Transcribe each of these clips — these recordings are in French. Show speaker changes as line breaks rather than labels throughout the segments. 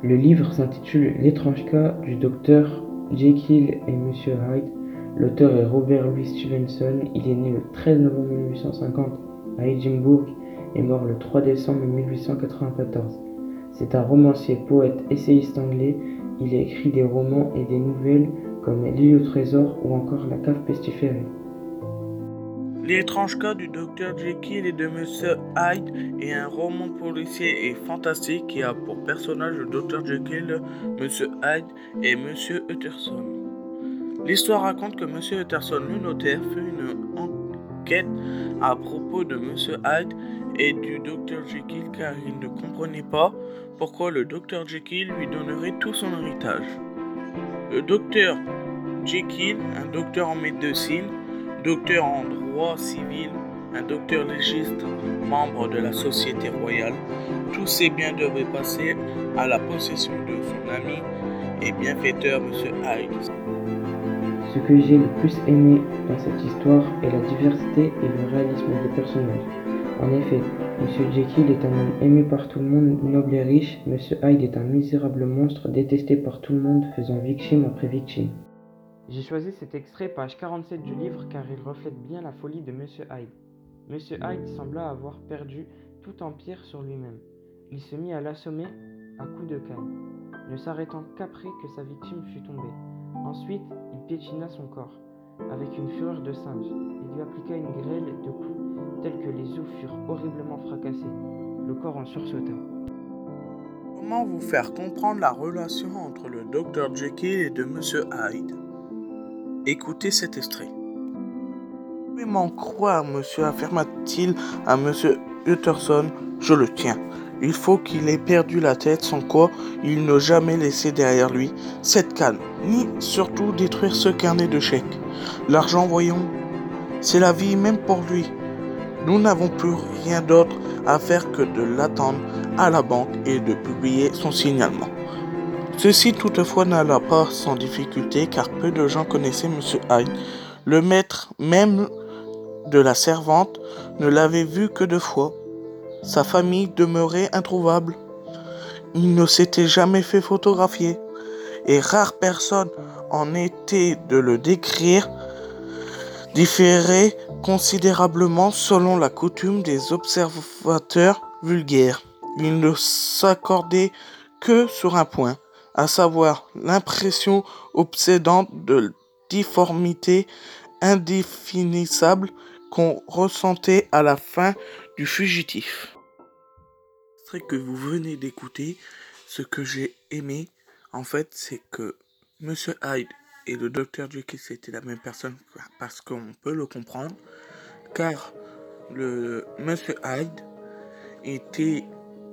Le livre s'intitule L'étrange cas du docteur Jekyll et Monsieur Hyde. L'auteur est Robert Louis Stevenson. Il est né le 13 novembre 1850 à Edinburgh et mort le 3 décembre 1894. C'est un romancier, poète, essayiste anglais. Il a écrit des romans et des nouvelles comme L'île au trésor ou encore La cave pestiférée.
L'étrange cas du docteur Jekyll et de Monsieur Hyde est un roman policier et fantastique qui a pour personnage le docteur Jekyll, Monsieur Hyde et Monsieur Utterson. L'histoire raconte que Monsieur Utterson, le notaire, fait une enquête à propos de Monsieur Hyde et du docteur Jekyll car il ne comprenait pas pourquoi le docteur Jekyll lui donnerait tout son héritage. Le docteur Jekyll, un docteur en médecine, docteur en droit civil, un docteur légiste, membre de la Société royale, tous ces biens devaient passer à la possession de son ami et bienfaiteur M. Hyde.
Ce que j'ai le plus aimé dans cette histoire est la diversité et le réalisme des personnages. En effet, M. Jekyll est un homme aimé par tout le monde, noble et riche. M. Hyde est un misérable monstre détesté par tout le monde, faisant victime après victime. J'ai choisi cet extrait page 47 du livre car il reflète bien la folie de Monsieur Hyde. Monsieur Hyde sembla avoir perdu tout empire sur lui-même. Il se mit à l'assommer à coups de canne, ne s'arrêtant qu'après que sa victime fut tombée. Ensuite, il piétina son corps. Avec une fureur de singe, il lui appliqua une grêle de coups tels que les os furent horriblement fracassés. Le corps en sursauta.
Comment vous faire comprendre la relation entre le docteur Jekyll et de Monsieur Hyde? Écoutez cet extrait. M'en croire, monsieur, affirma-t-il à monsieur Utterson, je le tiens. Il faut qu'il ait perdu la tête, sans quoi il n'a jamais laissé derrière lui cette canne, ni surtout détruire ce carnet de chèques. L'argent, voyons, c'est la vie même pour lui. Nous n'avons plus rien d'autre à faire que de l'attendre à la banque et de publier son signalement. Ceci toutefois n'alla pas sans difficulté car peu de gens connaissaient M. Hyde. Le maître même de la servante ne l'avait vu que deux fois. Sa famille demeurait introuvable. Il ne s'était jamais fait photographier et rares personnes en étaient de le décrire différait considérablement selon la coutume des observateurs vulgaires. Il ne s'accordait que sur un point à savoir l'impression obsédante de difformité indéfinissable qu'on ressentait à la fin du fugitif. Ce que vous venez d'écouter, ce que j'ai aimé, en fait, c'est que Monsieur Hyde et le docteur Jekyll c'était la même personne parce qu'on peut le comprendre, car le Monsieur Hyde était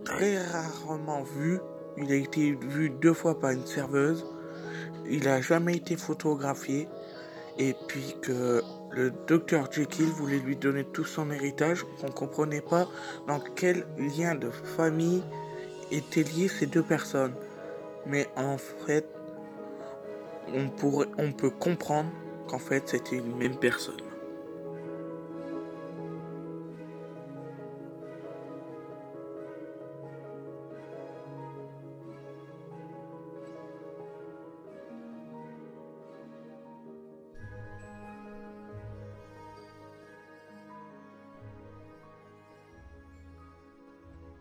très rarement vu il a été vu deux fois par une serveuse. Il n'a jamais été photographié. Et puis que le docteur Jekyll voulait lui donner tout son héritage. On ne comprenait pas dans quel lien de famille étaient liés ces deux personnes. Mais en fait, on, pourrait, on peut comprendre qu'en fait c'était une même personne.